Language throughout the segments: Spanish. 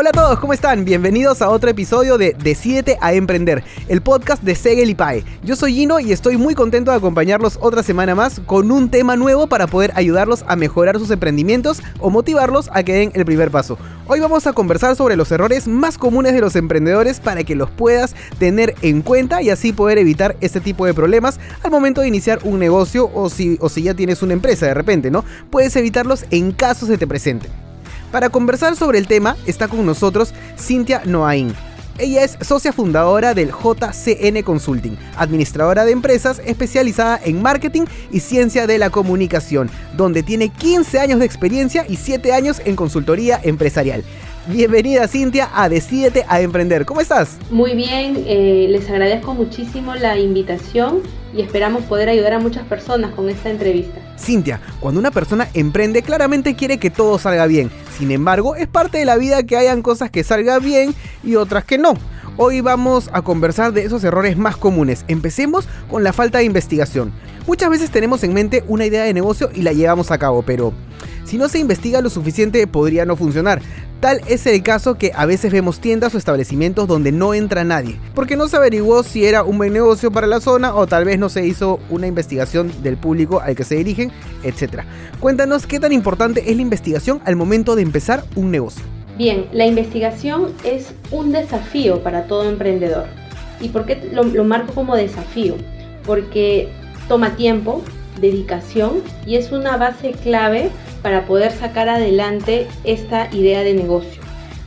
Hola a todos, ¿cómo están? Bienvenidos a otro episodio de Decídete a Emprender, el podcast de Segel y Pae. Yo soy Gino y estoy muy contento de acompañarlos otra semana más con un tema nuevo para poder ayudarlos a mejorar sus emprendimientos o motivarlos a que den el primer paso. Hoy vamos a conversar sobre los errores más comunes de los emprendedores para que los puedas tener en cuenta y así poder evitar este tipo de problemas al momento de iniciar un negocio o si, o si ya tienes una empresa de repente, ¿no? Puedes evitarlos en caso se te presenten. Para conversar sobre el tema está con nosotros Cintia Noain. Ella es socia fundadora del JCN Consulting, administradora de empresas especializada en marketing y ciencia de la comunicación, donde tiene 15 años de experiencia y 7 años en consultoría empresarial. Bienvenida Cintia a Decídete a Emprender. ¿Cómo estás? Muy bien, eh, les agradezco muchísimo la invitación y esperamos poder ayudar a muchas personas con esta entrevista. Cintia, cuando una persona emprende claramente quiere que todo salga bien. Sin embargo, es parte de la vida que hayan cosas que salgan bien y otras que no. Hoy vamos a conversar de esos errores más comunes. Empecemos con la falta de investigación. Muchas veces tenemos en mente una idea de negocio y la llevamos a cabo, pero si no se investiga lo suficiente podría no funcionar. Tal es el caso que a veces vemos tiendas o establecimientos donde no entra nadie, porque no se averiguó si era un buen negocio para la zona o tal vez no se hizo una investigación del público al que se dirigen, etc. Cuéntanos qué tan importante es la investigación al momento de empezar un negocio. Bien, la investigación es un desafío para todo emprendedor. ¿Y por qué lo, lo marco como desafío? Porque toma tiempo, dedicación y es una base clave para poder sacar adelante esta idea de negocio.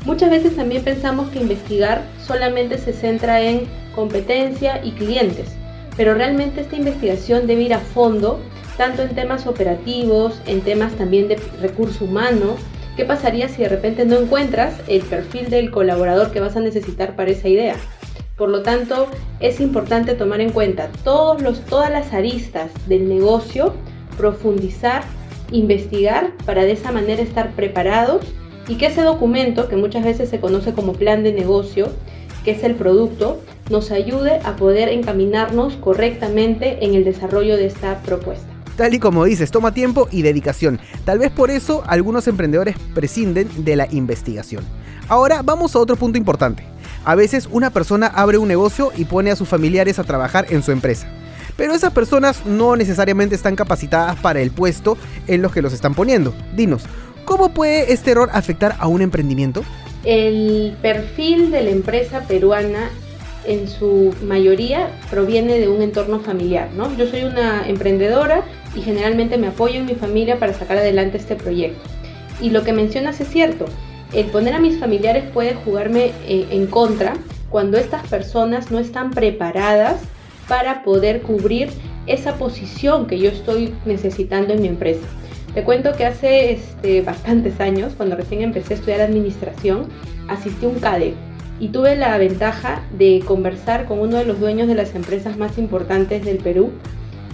Muchas veces también pensamos que investigar solamente se centra en competencia y clientes, pero realmente esta investigación debe ir a fondo, tanto en temas operativos, en temas también de recurso humano. ¿Qué pasaría si de repente no encuentras el perfil del colaborador que vas a necesitar para esa idea? Por lo tanto, es importante tomar en cuenta todos los, todas las aristas del negocio, profundizar investigar para de esa manera estar preparados y que ese documento, que muchas veces se conoce como plan de negocio, que es el producto, nos ayude a poder encaminarnos correctamente en el desarrollo de esta propuesta. Tal y como dices, toma tiempo y dedicación. Tal vez por eso algunos emprendedores prescinden de la investigación. Ahora vamos a otro punto importante. A veces una persona abre un negocio y pone a sus familiares a trabajar en su empresa pero esas personas no necesariamente están capacitadas para el puesto en los que los están poniendo. Dinos, ¿cómo puede este error afectar a un emprendimiento? El perfil de la empresa peruana en su mayoría proviene de un entorno familiar, ¿no? Yo soy una emprendedora y generalmente me apoyo en mi familia para sacar adelante este proyecto. Y lo que mencionas es cierto, el poner a mis familiares puede jugarme eh, en contra cuando estas personas no están preparadas para poder cubrir esa posición que yo estoy necesitando en mi empresa. Te cuento que hace este, bastantes años, cuando recién empecé a estudiar administración, asistí a un CADE y tuve la ventaja de conversar con uno de los dueños de las empresas más importantes del Perú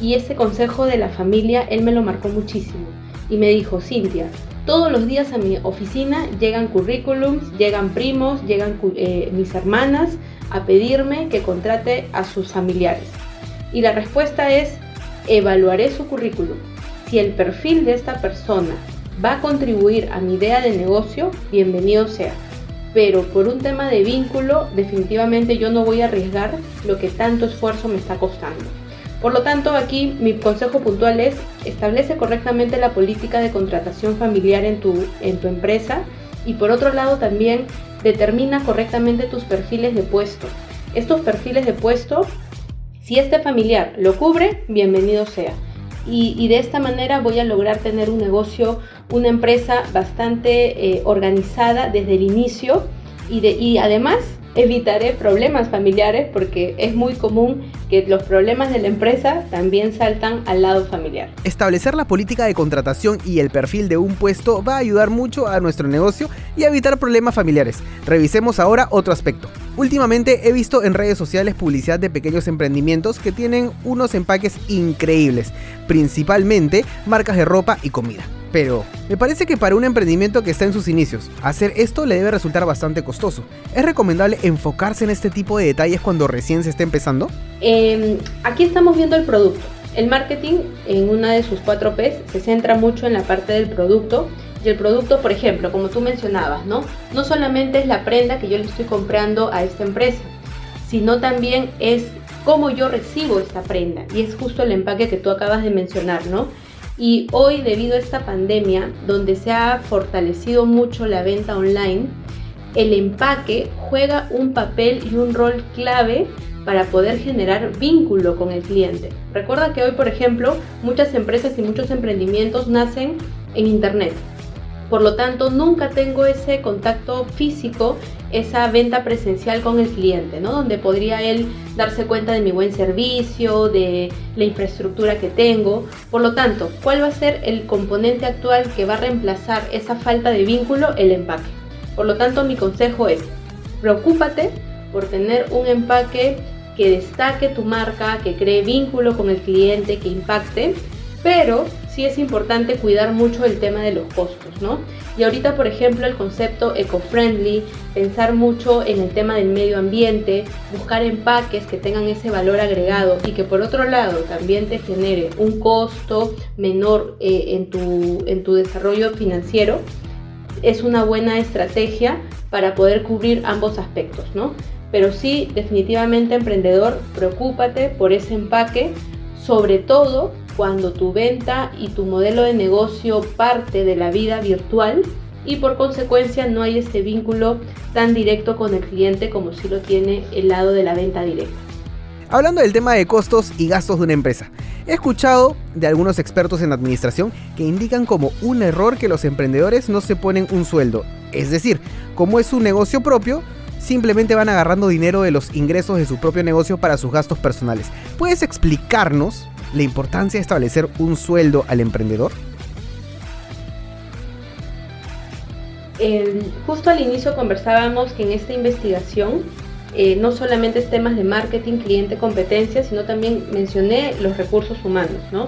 y ese consejo de la familia él me lo marcó muchísimo y me dijo, Cintia, todos los días a mi oficina llegan currículums, llegan primos, llegan eh, mis hermanas a pedirme que contrate a sus familiares. Y la respuesta es, evaluaré su currículum. Si el perfil de esta persona va a contribuir a mi idea de negocio, bienvenido sea. Pero por un tema de vínculo, definitivamente yo no voy a arriesgar lo que tanto esfuerzo me está costando. Por lo tanto, aquí mi consejo puntual es establece correctamente la política de contratación familiar en tu, en tu empresa y por otro lado también determina correctamente tus perfiles de puesto. Estos perfiles de puesto, si este familiar lo cubre, bienvenido sea. Y, de esta manera voy a lograr tener un negocio, una empresa bastante eh, organizada desde el inicio y, de, y además evitaré problemas familiares porque es muy común que los problemas de la empresa también saltan al lado familiar. Establecer la política de contratación y el perfil de un puesto va a ayudar mucho a nuestro negocio y a evitar problemas familiares. Revisemos ahora otro aspecto. Últimamente he visto en redes sociales publicidad de pequeños emprendimientos que tienen unos empaques increíbles, principalmente marcas de ropa y comida. Pero me parece que para un emprendimiento que está en sus inicios, hacer esto le debe resultar bastante costoso. ¿Es recomendable enfocarse en este tipo de detalles cuando recién se está empezando? Em, aquí estamos viendo el producto. El marketing en una de sus cuatro P's se centra mucho en la parte del producto Y el producto, por ejemplo, como tú mencionabas, ¿no? No solamente es la prenda que yo le estoy comprando a esta empresa, sino también es cómo yo recibo esta prenda. Y es justo el empaque que tú acabas de mencionar, ¿no? Y hoy, debido a esta pandemia, donde se ha fortalecido mucho la venta online, el empaque juega un papel y un rol clave para poder generar vínculo con el cliente. Recuerda que hoy, por ejemplo, muchas empresas y muchos emprendimientos nacen en Internet. Por lo tanto, nunca tengo ese contacto físico, esa venta presencial con el cliente, ¿no? Donde podría él darse cuenta de mi buen servicio, de la infraestructura que tengo. Por lo tanto, ¿cuál va a ser el componente actual que va a reemplazar esa falta de vínculo? El empaque. Por lo tanto, mi consejo es, preocúpate por tener un empaque que destaque tu marca, que cree vínculo con el cliente, que impacte, pero sí es importante cuidar mucho el tema de los costos, ¿no? Y ahorita, por ejemplo, el concepto eco-friendly, pensar mucho en el tema del medio ambiente, buscar empaques que tengan ese valor agregado y que por otro lado también te genere un costo menor eh, en, tu, en tu desarrollo financiero, es una buena estrategia para poder cubrir ambos aspectos, ¿no? Pero sí, definitivamente emprendedor, preocúpate por ese empaque, sobre todo cuando tu venta y tu modelo de negocio parte de la vida virtual y por consecuencia no hay este vínculo tan directo con el cliente como si lo tiene el lado de la venta directa. Hablando del tema de costos y gastos de una empresa, he escuchado de algunos expertos en administración que indican como un error que los emprendedores no se ponen un sueldo. Es decir, como es un negocio propio, simplemente van agarrando dinero de los ingresos de su propio negocio para sus gastos personales. ¿Puedes explicarnos la importancia de establecer un sueldo al emprendedor? justo al inicio conversábamos que en esta investigación eh, no solamente es temas de marketing, cliente, competencia, sino también mencioné los recursos humanos, ¿no?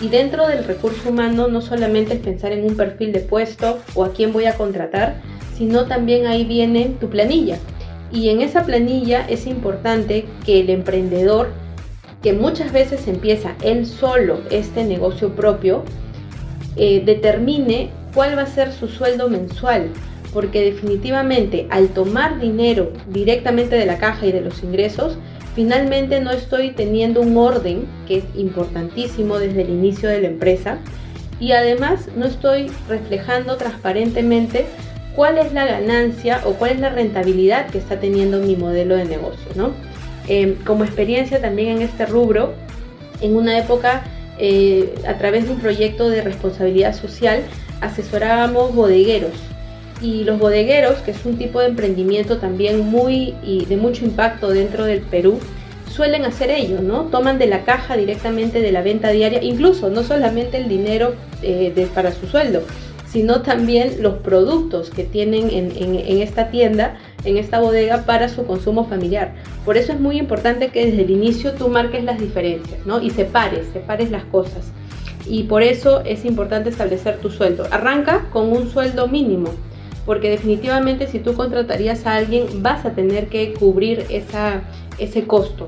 Y dentro del recurso humano no solamente es pensar en un perfil de puesto o a quién voy a contratar, sino también ahí viene tu planilla. Y en esa planilla es importante que el emprendedor, que muchas veces empieza él solo este negocio propio, eh, determine cuál va a ser su sueldo mensual. Porque definitivamente al tomar dinero directamente de la caja y de los ingresos, finalmente no estoy teniendo un orden, que es importantísimo desde el inicio de la empresa, y además no estoy reflejando transparentemente cuál es la ganancia o cuál es la rentabilidad que está teniendo mi modelo de negocio. ¿no? Em, como experiencia también en este rubro, en una época, eh, a través de un proyecto de responsabilidad social, asesorábamos bodegueros. Y los bodegueros, que es un tipo de emprendimiento también muy y de mucho impacto dentro del Perú, suelen hacer ello, ¿no? Toman de la caja directamente de la venta diaria, incluso no solamente el dinero eh, para su sueldo, sino también los productos que tienen en, esta tienda, en esta bodega para su consumo familiar. Por eso es muy importante que desde el inicio tú marques las diferencias, ¿no? Y separes, separes las cosas. Y por eso es importante establecer tu sueldo. Arranca con un sueldo mínimo, porque definitivamente si tú contratarías a alguien vas a tener que cubrir esa, ese costo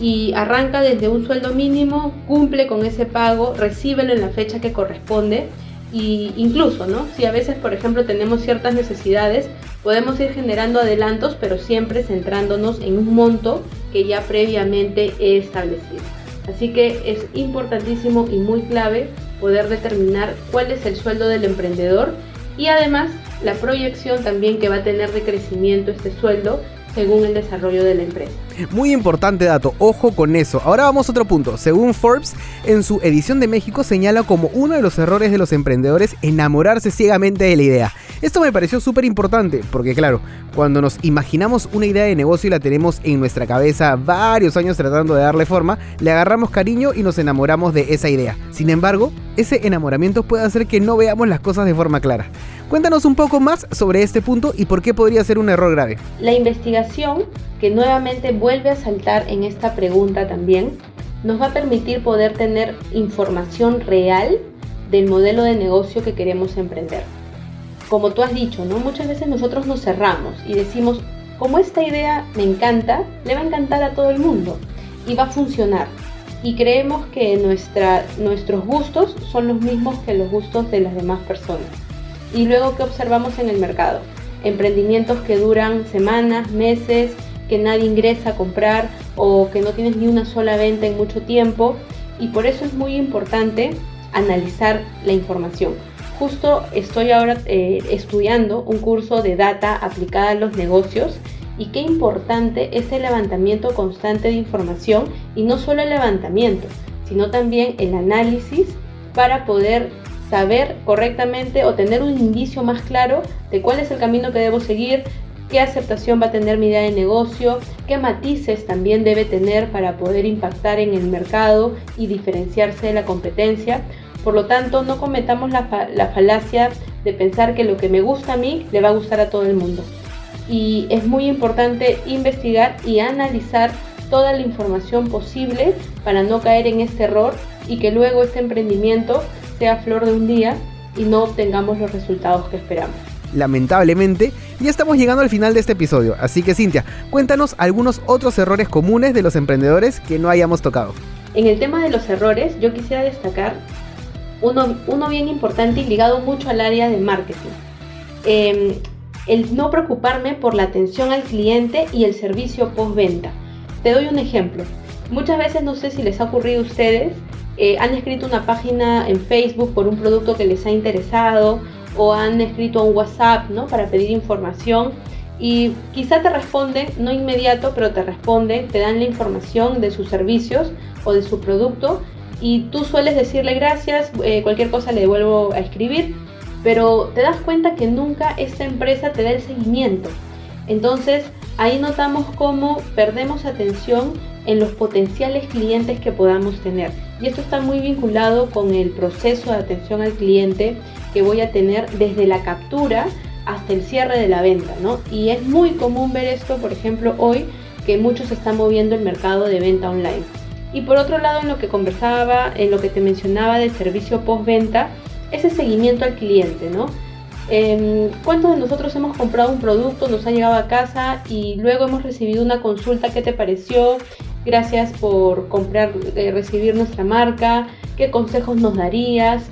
y arranca desde un sueldo mínimo, cumple con ese pago, recíbelo en la fecha que corresponde y incluso, ¿no? Si a veces, por ejemplo, tenemos ciertas necesidades, podemos ir generando adelantos, pero siempre centrándonos en un monto que ya previamente he establecido. Así que es importantísimo y muy clave poder determinar cuál es el sueldo del emprendedor y además la proyección también que va a tener de crecimiento este sueldo según el desarrollo de la empresa. Muy importante dato, ojo con eso. Ahora vamos a otro punto. Según Forbes, en su edición de México señala como uno de los errores de los emprendedores enamorarse ciegamente de la idea. Esto me pareció súper importante, porque claro, cuando nos imaginamos una idea de negocio y la tenemos en nuestra cabeza varios años tratando de darle forma, le agarramos cariño y nos enamoramos de esa idea. Sin embargo, ese enamoramiento puede hacer que no veamos las cosas de forma clara. Cuéntanos un poco más sobre este punto y por qué podría ser un error grave. La investigación, que nuevamente vuelve a saltar en esta pregunta también, nos va a permitir poder tener información real del modelo de negocio que queremos emprender. Como tú has dicho, ¿no? muchas veces nosotros nos cerramos y decimos, como esta idea me encanta, le va a encantar a todo el mundo y va a funcionar. Y creemos que nuestra, nuestros gustos son los mismos que los gustos de las demás personas. Y luego, ¿qué observamos en el mercado? Emprendimientos que duran semanas, meses, que nadie ingresa a comprar o que no tienes ni una sola venta en mucho tiempo. Y por eso es muy importante analizar la información. Justo estoy ahora eh, estudiando un curso de data aplicada a los negocios y qué importante es el levantamiento constante de información y no solo el levantamiento, sino también el análisis para poder saber correctamente o tener un indicio más claro de cuál es el camino que debo seguir, qué aceptación va a tener mi idea de negocio, qué matices también debe tener para poder impactar en el mercado y diferenciarse de la competencia. Por lo tanto, no cometamos la, la falacia de pensar que lo que me gusta a mí le va a gustar a todo el mundo. Y es muy importante investigar y analizar toda la información posible para no caer en este error y que luego este emprendimiento sea flor de un día y no obtengamos los resultados que esperamos. Lamentablemente, ya estamos llegando al final de este episodio, así que Cintia, cuéntanos algunos otros errores comunes de los emprendedores que no hayamos tocado. En el tema de los errores, yo quisiera destacar uno, uno bien importante y ligado mucho al área de marketing. Em, el no preocuparme por la atención al cliente y el servicio postventa. Te doy un ejemplo. Muchas veces, no sé si les ha ocurrido a ustedes, eh, han escrito una página en Facebook por un producto que les ha interesado o han escrito un WhatsApp ¿no? para pedir información y quizá te responden, no inmediato, pero te responden, te dan la información de sus servicios o de su producto y tú sueles decirle gracias, eh, cualquier cosa le devuelvo a escribir, pero te das cuenta que nunca esta empresa te da el seguimiento. Entonces ahí notamos cómo perdemos atención en los potenciales clientes que podamos tener. Y esto está muy vinculado con el proceso de atención al cliente que voy a tener desde la captura hasta el cierre de la venta, ¿no? Y es muy común ver esto, por ejemplo, hoy que muchos están moviendo el mercado de venta online. Y por otro lado, en lo que conversaba, en lo que te mencionaba del servicio postventa, ese seguimiento al cliente, ¿no? Em, ¿Cuántos de nosotros hemos comprado un producto, nos ha llegado a casa y luego hemos recibido una consulta? ¿Qué te pareció? Gracias por comprar, eh, recibir nuestra marca. ¿Qué consejos nos darías?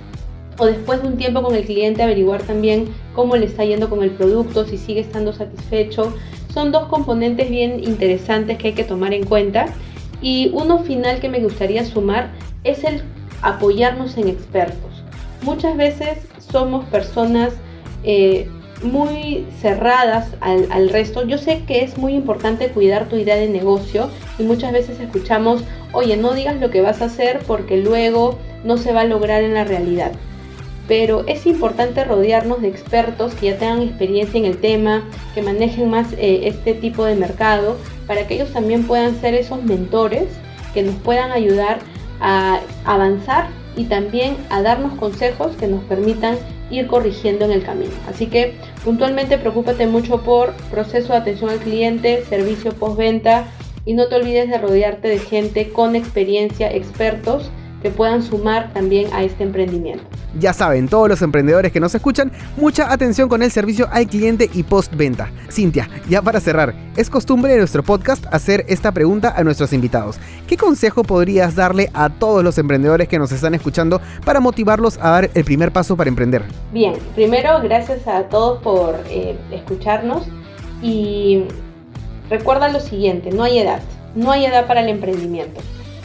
O después de un tiempo con el cliente averiguar también cómo le está yendo con el producto, si sigue estando satisfecho. Son dos componentes bien interesantes que hay que tomar en cuenta. Y uno final que me gustaría sumar es el apoyarnos en expertos. Muchas veces somos personas eh, muy cerradas al, resto. Yo sé que es muy importante cuidar tu idea de negocio y muchas veces escuchamos, oye, no digas lo que vas a hacer porque luego no se va a lograr en la realidad. Pero es importante rodearnos de expertos que ya tengan experiencia en el tema, que manejen más eh, este tipo de mercado, para que ellos también puedan ser esos mentores que nos puedan ayudar a avanzar y también a darnos consejos que nos permitan ir corrigiendo en el camino. Así que puntualmente preocúpate mucho por proceso de atención al cliente, servicio postventa y no te olvides de rodearte de gente con experiencia, expertos que puedan sumar también a este emprendimiento. Ya saben, todos los emprendedores que nos escuchan, mucha atención con el servicio al cliente y postventa. Cintia, ya para cerrar, es costumbre de nuestro podcast hacer esta pregunta a nuestros invitados. ¿Qué consejo podrías darle a todos los emprendedores que nos están escuchando para motivarlos a dar el primer paso para emprender? Bien, primero gracias a todos por eh, escucharnos y recuerda lo siguiente, no hay edad, no hay edad para el emprendimiento.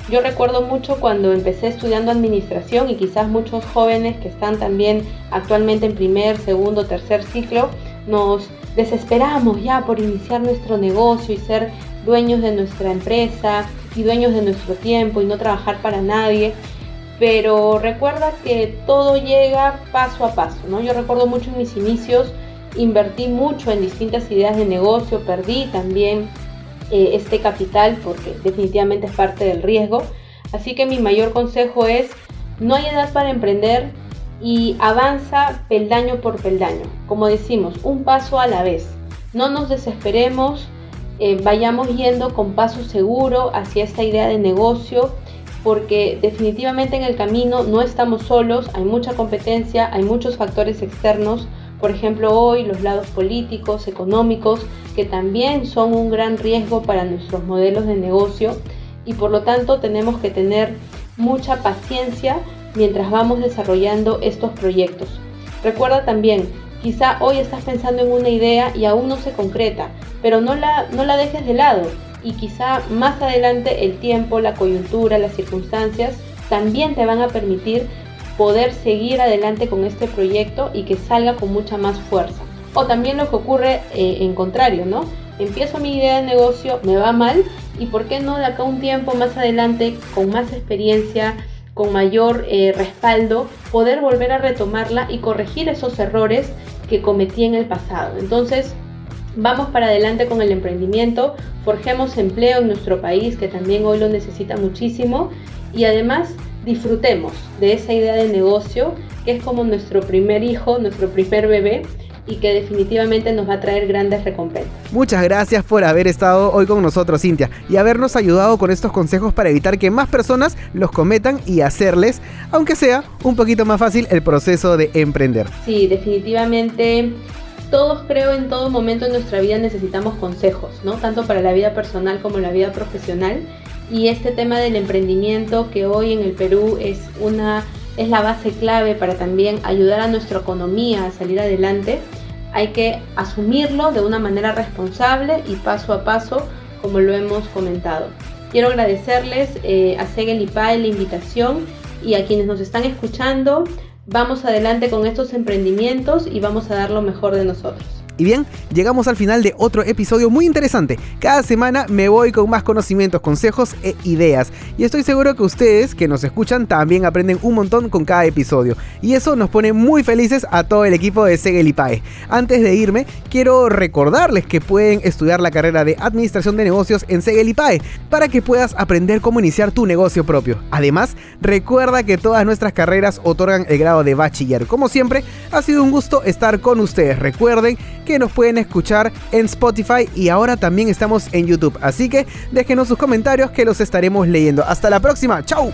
Yo recuerdo mucho cuando empecé estudiando administración y quizás muchos jóvenes que están también actualmente en primer, segundo, tercer ciclo, nos desesperamos ya por iniciar nuestro negocio y ser dueños de nuestra empresa y dueños de nuestro tiempo y no trabajar para nadie. Pero recuerda que todo llega paso a paso, ¿no? Yo recuerdo mucho en mis inicios, invertí mucho en distintas ideas de negocio, perdí también eh, este capital porque definitivamente es parte del riesgo. Así que mi mayor consejo es, no hay edad para emprender y avanza peldaño por peldaño. Como decimos, un paso a la vez. No nos desesperemos, eh, vayamos yendo con paso seguro hacia esta idea de negocio porque definitivamente en el camino no estamos solos, hay mucha competencia, hay muchos factores externos por ejemplo, hoy los lados políticos, económicos, que también son un gran riesgo para nuestros modelos de negocio y por lo tanto tenemos que tener mucha paciencia mientras vamos desarrollando estos proyectos. Recuerda también, quizá hoy estás pensando en una idea y aún no se concreta, pero no la, no la dejes de lado y quizá más adelante el tiempo, la coyuntura, las circunstancias también te van a permitir poder seguir adelante con este proyecto y que salga con mucha más fuerza. O también lo que ocurre eh, en contrario, ¿no? Empiezo mi idea de negocio, me va mal y por qué no de acá un tiempo más adelante, con más experiencia, con mayor eh, respaldo, poder volver a retomarla y corregir esos errores que cometí en el pasado. Entonces, vamos para adelante con el emprendimiento, forjemos empleo en nuestro país, que también hoy lo necesita muchísimo, y además disfrutemos de esa idea de negocio, que es como nuestro primer hijo, nuestro primer bebé, y que definitivamente nos va a traer grandes recompensas. Muchas gracias por haber estado hoy con nosotros, Cintia, y habernos ayudado con estos consejos para evitar que más personas los cometan y hacerles, aunque sea un poquito más fácil, el proceso de emprender. Sí, definitivamente. Todos creo en todo momento en nuestra vida necesitamos consejos, ¿no? Tanto para la vida personal como la vida profesional. Y este tema del emprendimiento que hoy en el Perú es una es la base clave para también ayudar a nuestra economía a salir adelante, hay que asumirlo de una manera responsable y paso a paso, como lo hemos comentado. Quiero agradecerles eh, a Segel y Pae la invitación y a quienes nos están escuchando. Vamos adelante con estos emprendimientos y vamos a dar lo mejor de nosotros. Y bien, llegamos al final de otro episodio muy interesante. Cada semana me voy con más conocimientos, consejos e ideas. Y estoy seguro que ustedes que nos escuchan también aprenden un montón con cada episodio. Y eso nos pone muy felices a todo el equipo de Segel y Pae. Antes de irme, quiero recordarles que pueden estudiar la carrera de Administración de Negocios en Segel y Pae para que puedas aprender cómo iniciar tu negocio propio. Además, recuerda que todas nuestras carreras otorgan el grado de bachiller. Como siempre, ha sido un gusto estar con ustedes. Recuerden nos pueden escuchar en Spotify y ahora también estamos en YouTube. Así que déjenos sus comentarios que los estaremos leyendo. Hasta la próxima. ¡Chao!